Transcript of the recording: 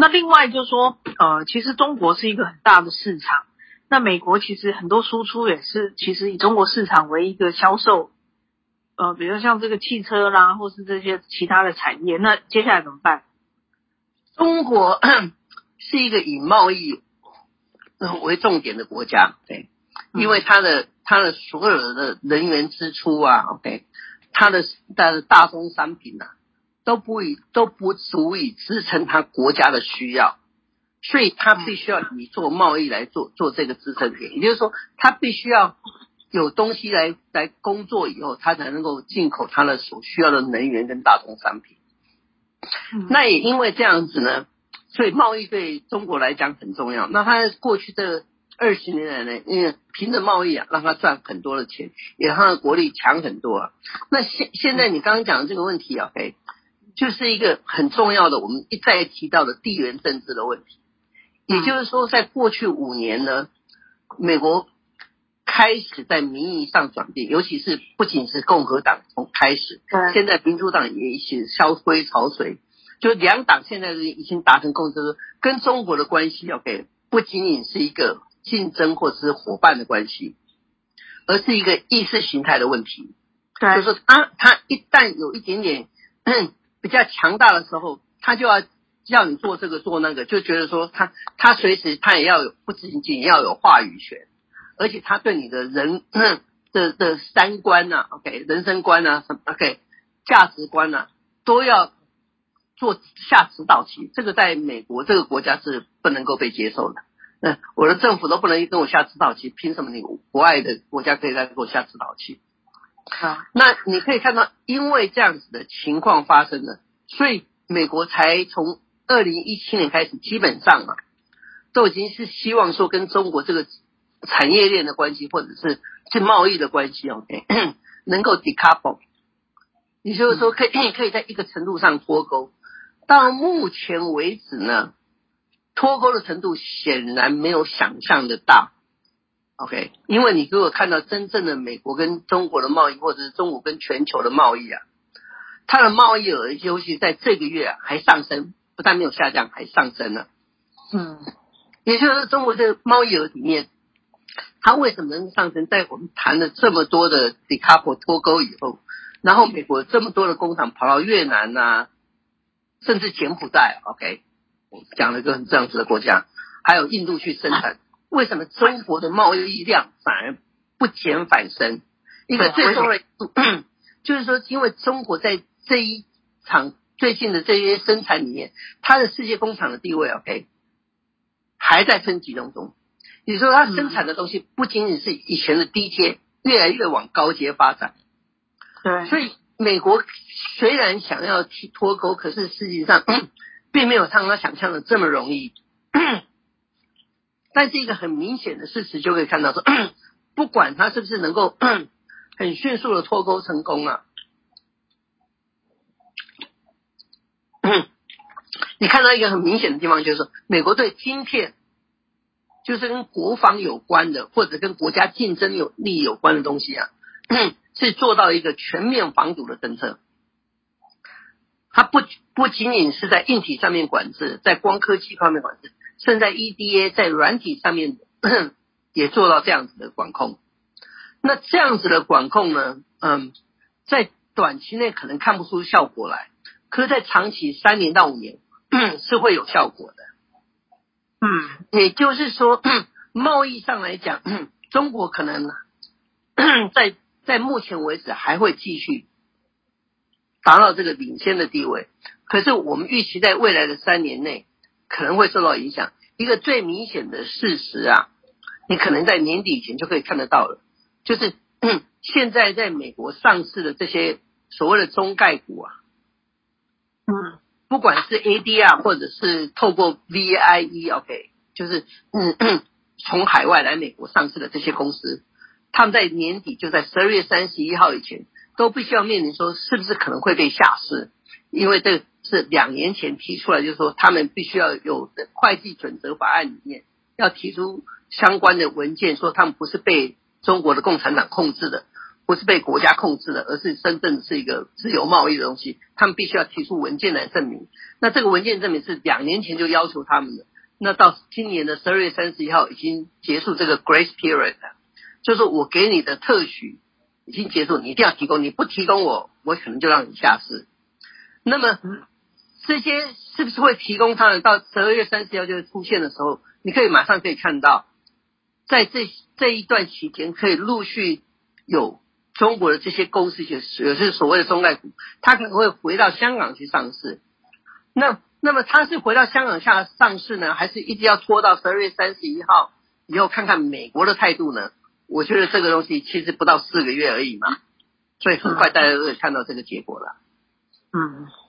那另外就是说，呃，其实中国是一个很大的市场。那美国其实很多输出也是，其实以中国市场为一个销售，呃，比如像这个汽车啦，或是这些其他的产业。那接下来怎么办？中国 是一个以贸易为重点的国家，对，因为它的它的所有的人员支出啊，OK，它的它的大宗商品啊，都不以都不足以支撑他国家的需要。所以他必须要以做贸易来做做这个支撑点，也就是说，他必须要有东西来来工作以后，他才能够进口他的所需要的能源跟大宗商品。那也因为这样子呢，所以贸易对中国来讲很重要。那他过去这二十年来呢，因为凭着贸易啊，让他赚很多的钱，也让他的国力强很多啊。那现现在你刚刚讲的这个问题啊，OK，就是一个很重要的，我们一再提到的地缘政治的问题。也就是说，在过去五年呢，美国开始在民意上转变，尤其是不仅是共和党从开始，现在民主党也一起萧规曹随，就两党现在已经达成共识，跟中国的关系，OK，不仅仅是一个竞争或者是伙伴的关系，而是一个意识形态的问题。就是他他一旦有一点点比较强大的时候，他就要。要你做这个做那个，就觉得说他他随时他也要有，不仅仅要有话语权，而且他对你的人 的的三观呐，OK，人生观呐，什么 OK，价值观呐，都要做下指导棋。这个在美国这个国家是不能够被接受的。嗯，我的政府都不能跟我下指导棋，凭什么你国外的国家可以来给我下指导棋？啊，那你可以看到，因为这样子的情况发生了，所以美国才从。二零一七年开始，基本上啊，都已经是希望说跟中国这个产业链的关系，或者是是贸易的关系，OK，能够 decouple，也就是说可以可以在一个程度上脱钩。到目前为止呢，脱钩的程度显然没有想象的大，OK，因为你如果看到真正的美国跟中国的贸易，或者是中国跟全球的贸易啊，它的贸易额尤其在这个月啊还上升。不但没有下降，还上升了。嗯，也就是说，中国这个贸易额里面，它为什么能上升？在我们谈了这么多的 decouple 脱钩以后，然后美国这么多的工厂跑到越南呐、啊，甚至柬埔寨，OK，我讲了一个很这样子的国家，还有印度去生产，为什么中国的贸易量反而不减反升？一个最重要的，就是说，因为中国在这一场。最近的这些生产里面，它的世界工厂的地位，OK，还在升级当中。你说它生产的东西不仅仅是以前的低阶，越来越往高阶发展。对，所以美国虽然想要脱钩，可是实际上并没有像他想象的这么容易。但是一个很明显的事实就可以看到说，不管他是不是能够 很迅速的脱钩成功啊。你看到一个很明显的地方，就是，美国对芯片，就是跟国防有关的，或者跟国家竞争有利有关的东西啊，是做到一个全面防堵的政策。它不不仅仅是在硬体上面管制，在光科技方面管制，甚至在 EDA 在软体上面也做到这样子的管控。那这样子的管控呢，嗯，在短期内可能看不出效果来，可是，在长期三年到五年。是会有效果的，嗯，也就是说，贸易上来讲，中国可能 在在目前为止还会继续达到这个领先的地位。可是，我们预期在未来的三年内可能会受到影响。一个最明显的事实啊，你可能在年底以前就可以看得到了，就是 现在在美国上市的这些所谓的中概股啊，嗯。不管是 ADR 或者是透过 VIE，OK，就是嗯，从海外来美国上市的这些公司，他们在年底就在十二月三十一号以前，都必须要面临说是不是可能会被下市，因为这是两年前提出来，就是说他们必须要有的会计准则法案里面要提出相关的文件，说他们不是被中国的共产党控制的，不是被国家控制的，而是真正是一个自由贸易的东西，他们必须要提出文件来证明。那这个文件证明是两年前就要求他们的，那到今年的十二月三十一号已经结束这个 grace period 了，就是我给你的特许已经结束，你一定要提供，你不提供我，我可能就让你下市。那么这些是不是会提供他们到十二月三十一号就会出现的时候，你可以马上可以看到，在这这一段期间可以陆续有。中国的这些公司，就是有些所谓的中概股，它可能会回到香港去上市。那那么它是回到香港下上市呢，还是一直要拖到十二月三十一号以后看看美国的态度呢？我觉得这个东西其实不到四个月而已嘛，所以很快大家都会看到这个结果了。嗯。